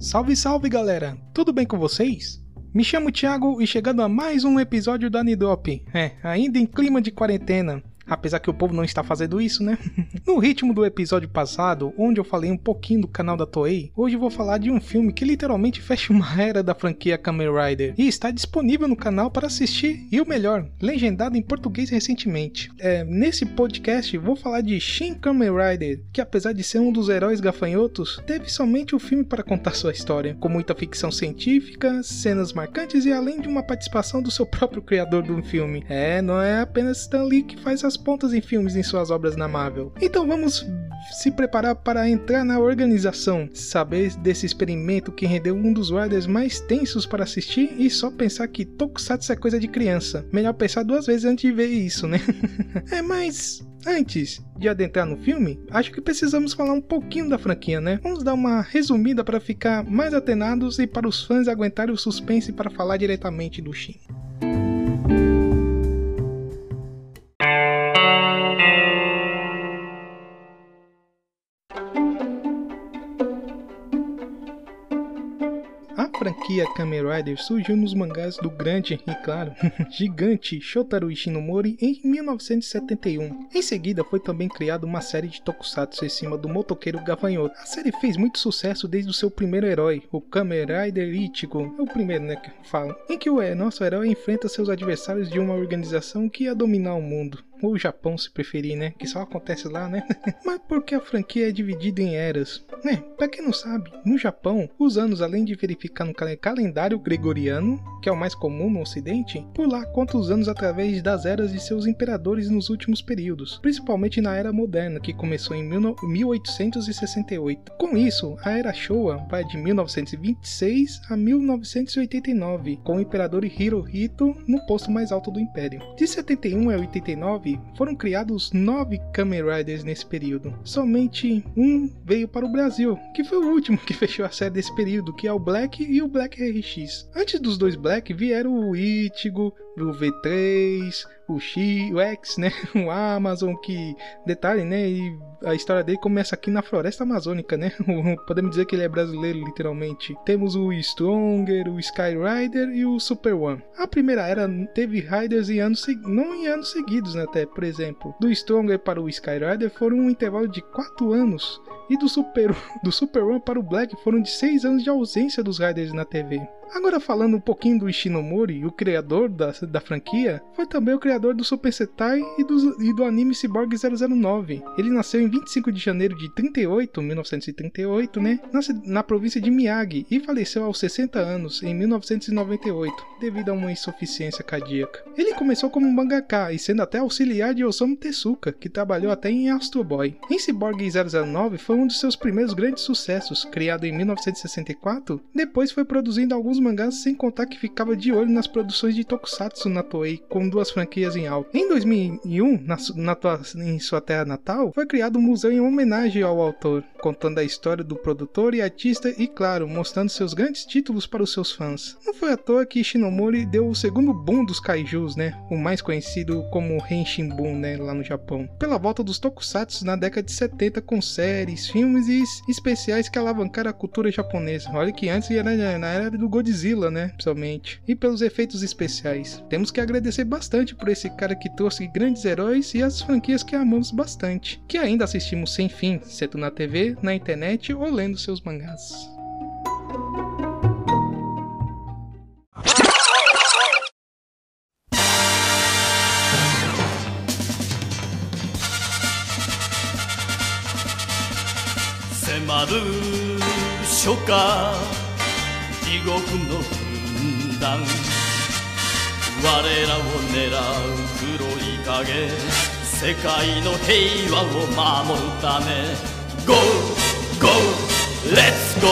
Salve, salve galera! Tudo bem com vocês? Me chamo Thiago e chegando a mais um episódio da Nidop. É, ainda em clima de quarentena. Apesar que o povo não está fazendo isso, né? no ritmo do episódio passado, onde eu falei um pouquinho do canal da Toei, hoje vou falar de um filme que literalmente fecha uma era da franquia Kamen Rider e está disponível no canal para assistir e o melhor, legendado em português recentemente. É, nesse podcast vou falar de Shin Kamen Rider, que apesar de ser um dos heróis gafanhotos, teve somente o filme para contar sua história, com muita ficção científica, cenas marcantes e além de uma participação do seu próprio criador do filme. É, não é apenas Stan Lee que faz as pontas em filmes em suas obras na Marvel. Então vamos se preparar para entrar na organização, saber desse experimento que rendeu um dos Riders mais tensos para assistir e só pensar que Tokusatsu é coisa de criança. Melhor pensar duas vezes antes de ver isso, né? é, mas Antes de adentrar no filme, acho que precisamos falar um pouquinho da franquia, né? Vamos dar uma resumida para ficar mais atenados e para os fãs aguentarem o suspense para falar diretamente do Shin. Franquia Kamen Rider surgiu nos mangás do grande e, claro, gigante Shotaro Ishinomori em 1971. Em seguida, foi também criada uma série de tokusatsu em cima do motoqueiro gafanhoto. A série fez muito sucesso desde o seu primeiro herói, o Kamen Rider Ichigo, é o primeiro, né, que falo, em que o nosso herói enfrenta seus adversários de uma organização que ia dominar o mundo ou Japão se preferir, né? Que só acontece lá, né? Mas porque a franquia é dividida em eras. Né? Pra quem não sabe, no Japão, os anos, além de verificar no calendário gregoriano, que é o mais comum no ocidente, por lá conta os anos através das eras de seus imperadores nos últimos períodos, principalmente na era moderna, que começou em 1868. Com isso, a era Showa vai de 1926 a 1989, com o imperador Hirohito no posto mais alto do império. De 71 a 89, foram criados nove Kamen Riders nesse período. Somente um veio para o Brasil, que foi o último que fechou a série desse período, que é o Black e o Black RX. Antes dos dois Black vieram o Ichigo, o V3, o X, o X, né? O Amazon, que detalhe, né? E a história dele começa aqui na floresta amazônica, né? Podemos dizer que ele é brasileiro, literalmente. Temos o Stronger, o Sky Rider e o Super One. A primeira era teve Riders em anos, não em anos seguidos, né? Até, por exemplo, do Stronger para o Sky Rider foram um intervalo de 4 anos e do Super, do Super One para o Black foram de 6 anos de ausência dos Riders na TV. Agora falando um pouquinho do Ishinomori, o criador da, da franquia, foi também o criador do Super Sentai e do, e do anime Cyborg 009. Ele nasceu em 25 de janeiro de 38, 1938, né, na, na província de Miyagi e faleceu aos 60 anos em 1998, devido a uma insuficiência cardíaca. Ele começou como mangaka e sendo até auxiliar de Osamu Tezuka, que trabalhou até em Astro Boy. Em Cyborg 009 foi um dos seus primeiros grandes sucessos, criado em 1964, depois foi produzindo alguns mangás, sem contar que ficava de olho nas produções de Tokusatsu na Toei, com duas franquias em alta. Em 2001, na, na, em sua terra natal, foi criado um museu em homenagem ao autor, contando a história do produtor e artista e, claro, mostrando seus grandes títulos para os seus fãs. Não foi à toa que Shinomori deu o segundo boom dos kaijus, né? O mais conhecido como Henshin Boom, né? Lá no Japão. Pela volta dos Tokusatsu na década de 70 com séries, filmes e especiais que alavancaram a cultura japonesa. Olha que antes era na era do Godzilla Godzilla, né? Principalmente. E pelos efeitos especiais. Temos que agradecer bastante por esse cara que trouxe grandes heróis e as franquias que amamos bastante. Que ainda assistimos sem fim, seja na TV, na internet ou lendo seus mangás. Semaru 獄の軍団。我らを狙う黒い影。世界の平和を守るため。Go! Go! Let's go!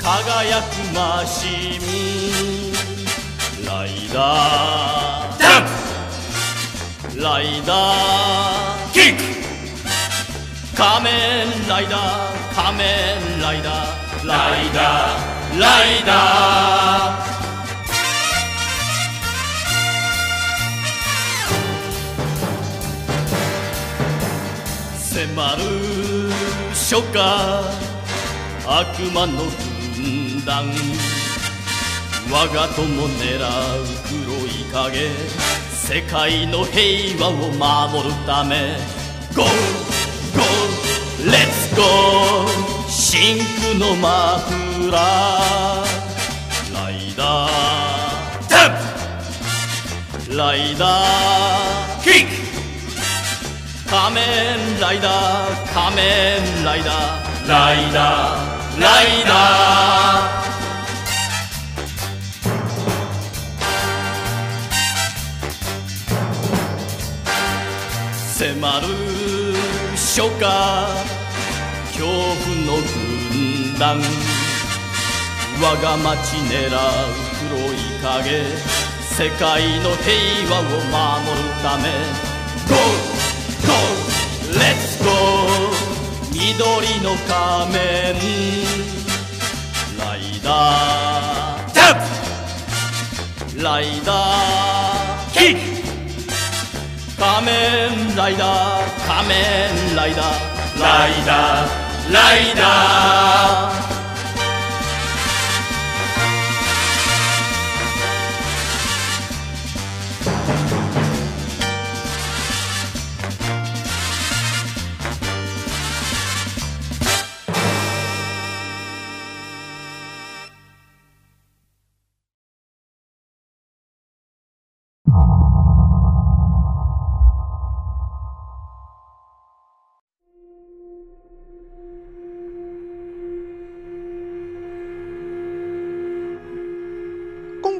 輝くマシン。ライダー。ダンプライダー。キック。仮面ライダー仮面ライダー。ライダー。ライダー迫る初夏悪魔の軍団我が友狙う黒い影世界の平和を守るため Go! Go! Let's go! 真空のマフライダーテンプ。ライダーキック。仮面ライダー仮面ライダー。ライダーライダー。迫る初夏。恐怖の軍団。我が町狙う黒い影。世界の平和を守るため。GO! GO! Let's go! 緑の仮面。ライダー。テンプライダー。キッ。ク仮面ライダー。仮面ライダー。ライダー。ライダー。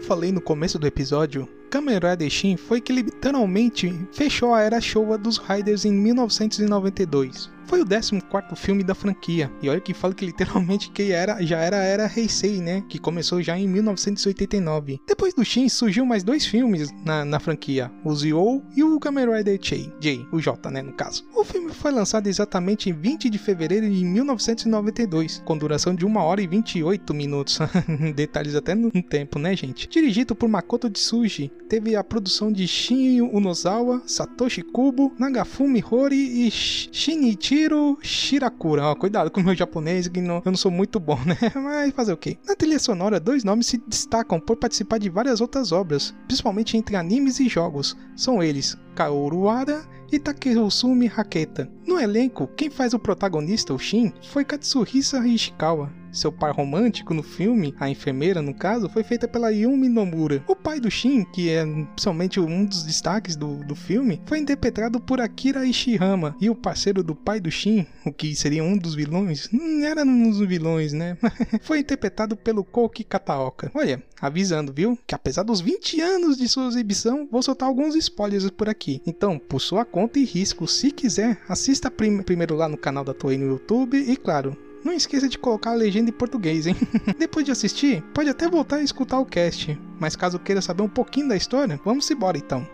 Falei no começo do episódio, Kamen Shin foi que literalmente fechou a era Showa dos Riders em 1992. Foi o 14º filme da franquia, e olha que falo que literalmente que era, já era a era Heisei, né, que começou já em 1989. Depois do Shin surgiu mais dois filmes na, na franquia, o Zio e o Kamen Rider J, J, o J, né, no caso. O filme foi lançado exatamente em 20 de fevereiro de 1992, com duração de 1 hora e 28 minutos. Detalhes até no tempo, né, gente? Dirigido por Makoto Tsuji, teve a produção de Shin Unozawa, Satoshi Kubo, Nagafumi Hori e Shinichi Shiro Shirakura. Ó, cuidado com o meu japonês, que não, eu não sou muito bom, né? Mas fazer o quê? Na trilha sonora, dois nomes se destacam por participar de várias outras obras, principalmente entre animes e jogos. São eles Kaoru Wada e Takehusumi Haketa. No elenco, quem faz o protagonista, o Shin, foi Katsuhisa Ishikawa. Seu par romântico no filme, a enfermeira no caso, foi feita pela Yumi Nomura. O pai do Shin, que é principalmente um dos destaques do, do filme, foi interpretado por Akira Ishihama. E o parceiro do pai do Shin, o que seria um dos vilões, não era um dos vilões, né? foi interpretado pelo Koki Kataoka. Olha, avisando, viu? Que apesar dos 20 anos de sua exibição, vou soltar alguns spoilers por aqui. Então, por sua conta e risco, se quiser, assista prim primeiro lá no canal da Toei no YouTube e, claro, não esqueça de colocar a legenda em português, hein? Depois de assistir, pode até voltar a escutar o cast, mas caso queira saber um pouquinho da história, vamos embora então.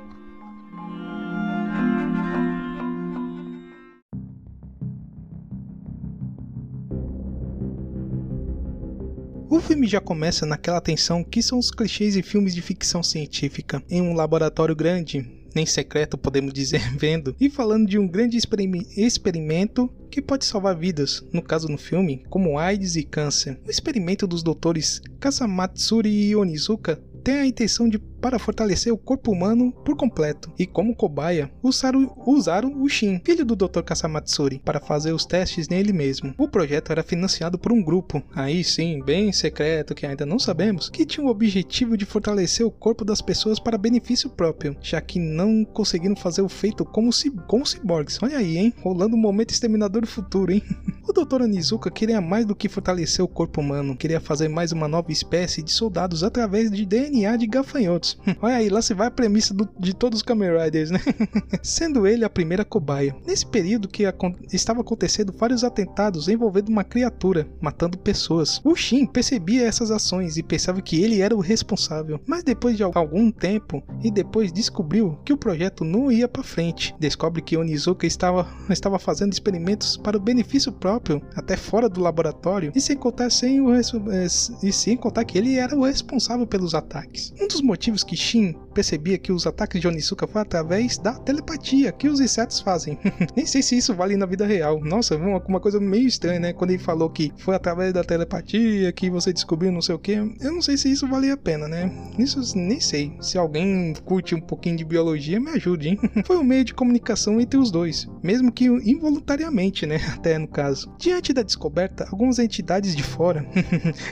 O filme já começa naquela tensão que são os clichês e filmes de ficção científica. Em um laboratório grande, nem secreto podemos dizer, vendo, e falando de um grande experimento que pode salvar vidas, no caso no filme, como AIDS e câncer. O experimento dos doutores Kasamatsuri e Onizuka tem a intenção de para fortalecer o corpo humano por completo, e como cobaia, usaram, usaram o Shin, filho do Dr. Kasamatsuri, para fazer os testes nele mesmo. O projeto era financiado por um grupo, aí sim, bem secreto, que ainda não sabemos, que tinha o objetivo de fortalecer o corpo das pessoas para benefício próprio, já que não conseguiram fazer o feito como, como ciborgues. Olha aí, hein? Rolando um momento exterminador do futuro, hein? o Dr. Onizuka queria mais do que fortalecer o corpo humano, queria fazer mais uma nova espécie de soldados através de DNA de gafanhotos. Olha aí, lá se vai a premissa do, de todos os Kamen Riders, né? Sendo ele a primeira cobaia. Nesse período que a, estava acontecendo vários atentados envolvendo uma criatura, matando pessoas. O Shin percebia essas ações e pensava que ele era o responsável. Mas depois de algum tempo, e depois descobriu que o projeto não ia para frente. Descobre que Onizuka estava, estava fazendo experimentos para o benefício próprio, até fora do laboratório, e sem contar, sem o, e sem contar que ele era o responsável pelos ataques. Um dos motivos que Shin percebia que os ataques de Onizuka foram através da telepatia que os insetos fazem. Nem sei se isso vale na vida real. Nossa, uma, uma coisa meio estranha, né? Quando ele falou que foi através da telepatia que você descobriu não sei o que. Eu não sei se isso valia a pena, né? Isso nem sei. Se alguém curte um pouquinho de biologia, me ajude, hein? Foi um meio de comunicação entre os dois, mesmo que involuntariamente, né? Até no caso. Diante da descoberta, algumas entidades de fora,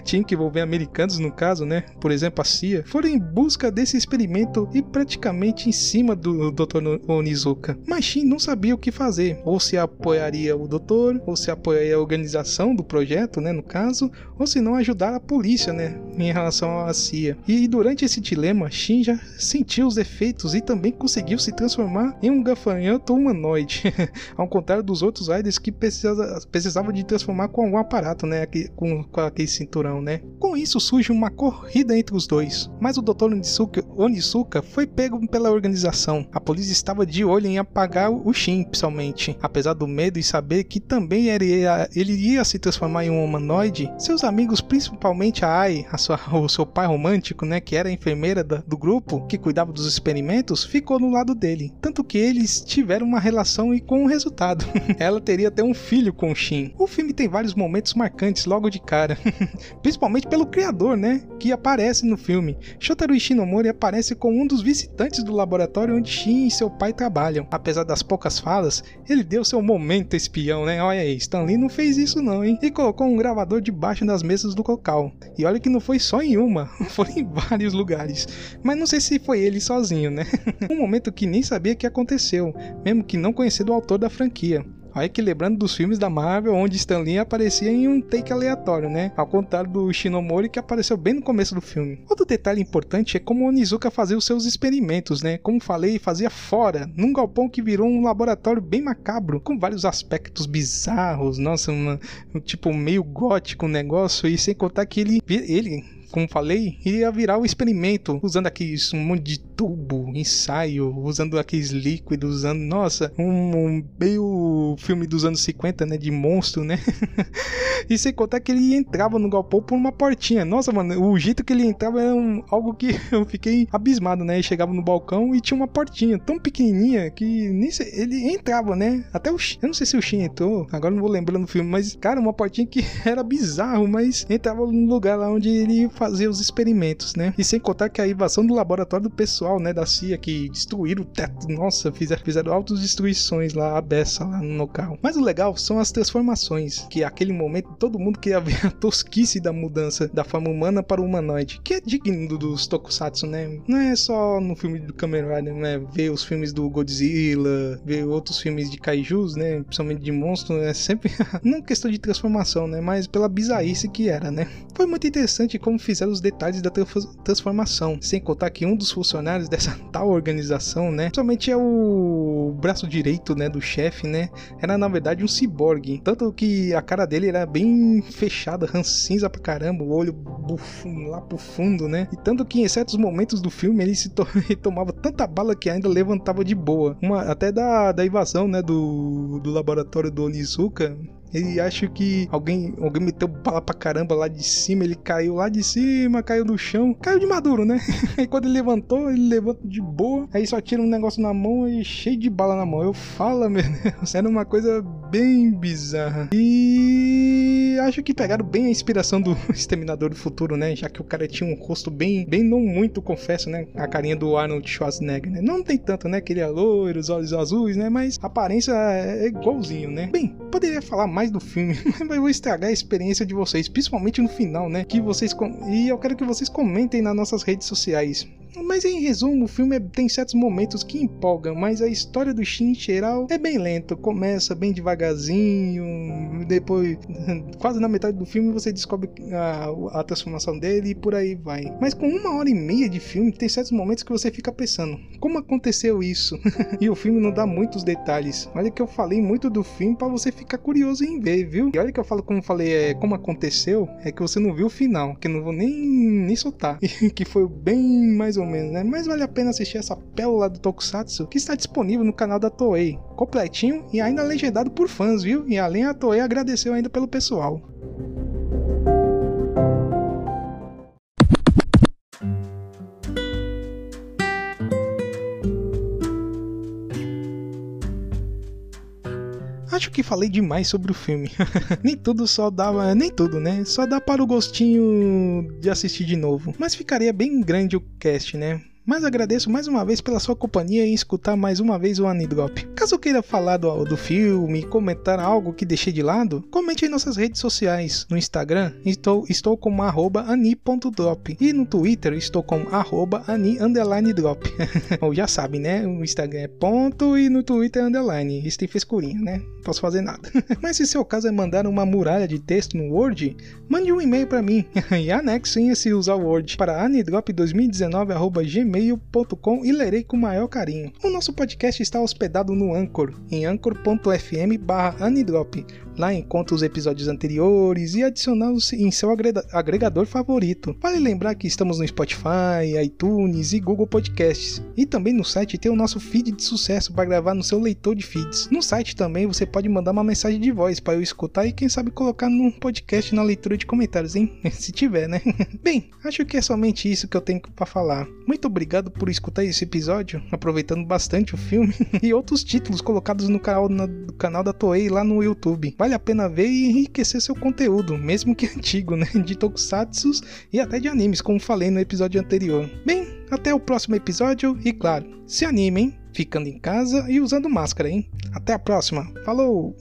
tinham que envolver americanos no caso, né? Por exemplo, a CIA, foram em busca desse experimento e praticamente em cima do Dr. Onizuka. Mas Shin não sabia o que fazer, ou se apoiaria o doutor, ou se apoiaria a organização do projeto, né, no caso, ou se não ajudar a polícia, né, em relação à CIA. E durante esse dilema, Shin já sentiu os efeitos e também conseguiu se transformar em um gafanhoto humanoide, ao contrário dos outros Riders que precisava, precisavam de transformar com algum aparato, né, com, com aquele cinturão, né. Com isso surge uma corrida entre os dois, mas o Dr. Onizuka foi pego pela organização. A polícia estava de olho em apagar o Shin, principalmente. Apesar do medo e saber que também ele ia, ele ia se transformar em um humanoide, seus amigos, principalmente a Ai, a sua, o seu pai romântico, né, que era a enfermeira da, do grupo, que cuidava dos experimentos, ficou no lado dele. Tanto que eles tiveram uma relação e com o um resultado. Ela teria até um filho com o Shin. O filme tem vários momentos marcantes logo de cara, principalmente pelo criador, né, que aparece no filme. Shotaro Ishinomori aparece como um dos visitantes do laboratório onde Shin e seu pai trabalham. Apesar das poucas falas, ele deu seu momento espião, né? Olha aí, Stanley não fez isso não, hein? E colocou um gravador debaixo das mesas do local. E olha que não foi só em uma, foi em vários lugares. Mas não sei se foi ele sozinho, né? um momento que nem sabia que aconteceu, mesmo que não conhecendo o autor da franquia. Aí que lembrando dos filmes da Marvel, onde Stan Lee aparecia em um take aleatório, né? Ao contrário do Shinomori, que apareceu bem no começo do filme. Outro detalhe importante é como Onizuka fazia os seus experimentos, né? Como falei, fazia fora, num galpão que virou um laboratório bem macabro, com vários aspectos bizarros, nossa, uma, tipo meio gótico o negócio, e sem contar que ele, ele como falei, ia virar o experimento, usando aqueles um monte de tubo, ensaio, usando aqueles líquidos, usando, nossa, um, um meio filme dos anos 50, né, de monstro, né? e sem contar que ele entrava no galpão por uma portinha. Nossa, mano, o jeito que ele entrava era um, algo que eu fiquei abismado, né? Ele chegava no balcão e tinha uma portinha tão pequenininha que nem ele entrava, né? Até o eu não sei se o Shin entrou, agora não vou lembrando no filme, mas cara, uma portinha que era bizarro, mas entrava no lugar lá onde ele fazer os experimentos, né? E sem contar que a invasão do laboratório do pessoal, né, da CIA, que destruíram o teto, nossa, fizeram, fizeram altas destruições lá, a beça lá no local. Mas o legal são as transformações, que aquele momento todo mundo queria ver a tosquice da mudança da forma humana para o humanoide, que é digno dos tokusatsu, né? Não é só no filme do Kamen Rider, né? Ver os filmes do Godzilla, ver outros filmes de kaijus, né? Principalmente de monstros, é sempre não questão de transformação, né? Mas pela bizarrice que era, né? Foi muito interessante como fizeram os detalhes da transformação. Sem contar que um dos funcionários dessa tal organização, né, somente é o braço direito, né, do chefe, né, era na verdade um ciborgue. Tanto que a cara dele era bem fechada, rancinza pra caramba, o olho lá pro fundo, né. E tanto que em certos momentos do filme ele se to ele tomava tanta bala que ainda levantava de boa. Uma, até da, da invasão, né, do, do laboratório do Onizuka, ele acha que alguém, alguém meteu bala pra caramba lá de cima, ele caiu lá de cima, caiu no chão, caiu de maduro, né? Aí quando ele levantou, ele levanta de boa, aí só tira um negócio na mão e cheio de bala na mão. Eu falo, meu Deus, era uma coisa bem bizarra. E acho que pegaram bem a inspiração do Exterminador do Futuro, né? Já que o cara tinha um rosto bem, bem não muito, confesso, né? A carinha do Arnold Schwarzenegger, né? Não tem tanto, né? Que ele é loiro, os olhos azuis, né? Mas a aparência é igualzinho, né? Bem, poderia falar mais mais do filme, mas vou estragar a experiência de vocês, principalmente no final, né? Que vocês e eu quero que vocês comentem nas nossas redes sociais. Mas em resumo, o filme é, tem certos momentos que empolgam, mas a história do Shin geral é bem lento. Começa bem devagarzinho, depois, quase na metade do filme, você descobre a, a, transformação dele e por aí vai. Mas com uma hora e meia de filme, tem certos momentos que você fica pensando: como aconteceu isso? e o filme não dá muitos detalhes. Olha que eu falei muito do filme para você ficar curioso em ver, viu? E olha que eu falo, como falei, é como aconteceu, é que você não viu o final, que eu não vou nem, nem soltar. que foi bem mais ou menos, né? Mas vale a pena assistir essa pérola do Tokusatsu que está disponível no canal da Toei, completinho e ainda legendado por fãs, viu? E além a Toei agradeceu ainda pelo pessoal. Que falei demais sobre o filme. nem tudo só dava, nem tudo, né? Só dá para o gostinho de assistir de novo. Mas ficaria bem grande o cast, né? Mas agradeço mais uma vez pela sua companhia e escutar mais uma vez o Anidrop. Caso queira falar do, do filme, comentar algo que deixei de lado, comente em nossas redes sociais. No Instagram, estou, estou ani.drop e no Twitter estou como ani_drop. Ou já sabe, né? O Instagram é ponto e no Twitter é underline. Isso tem frescurinha, né? Não posso fazer nada. Mas se seu caso é mandar uma muralha de texto no Word, mande um e-mail para mim e anexem se usar o Word para anidrop2019.gmail gmail.com e lerei com maior carinho. O nosso podcast está hospedado no Anchor, em anchor.fm barra anidrop. Lá encontra os episódios anteriores e adicioná-los em seu agregador favorito. Vale lembrar que estamos no Spotify, iTunes e Google Podcasts. E também no site tem o nosso feed de sucesso para gravar no seu leitor de feeds. No site também você pode mandar uma mensagem de voz para eu escutar e quem sabe colocar num podcast na leitura de comentários, hein? Se tiver, né? Bem, acho que é somente isso que eu tenho para falar. Muito obrigado por escutar esse episódio, aproveitando bastante o filme e outros títulos colocados no canal, no canal da Toei lá no YouTube. Vale a pena ver e enriquecer seu conteúdo, mesmo que antigo, né? De tokusatsu e até de animes, como falei no episódio anterior. Bem, até o próximo episódio e claro, se animem, ficando em casa e usando máscara, hein? Até a próxima. Falou!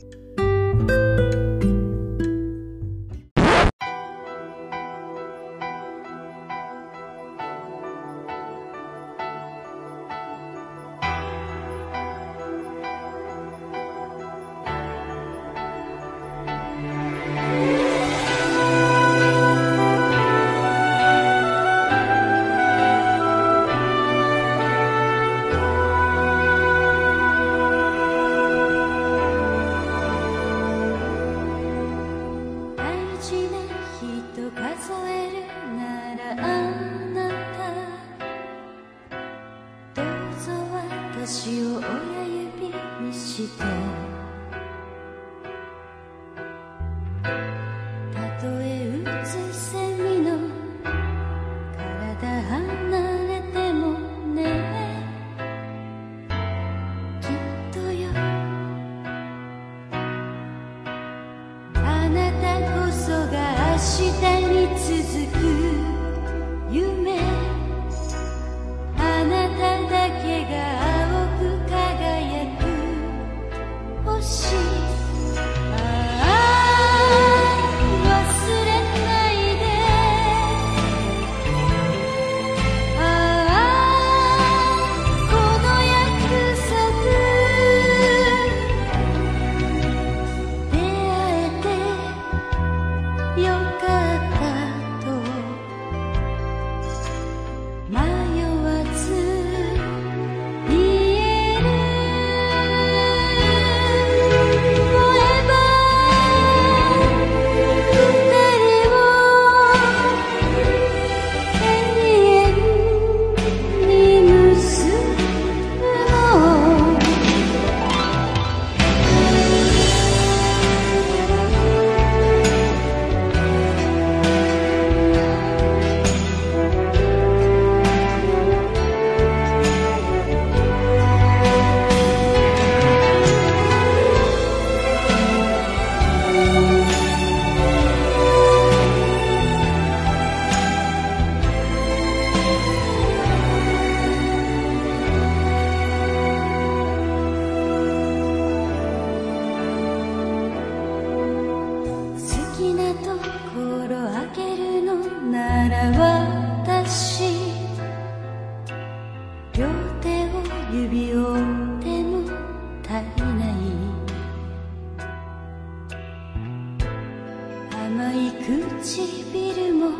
唇も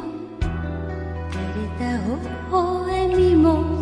照れた微笑みも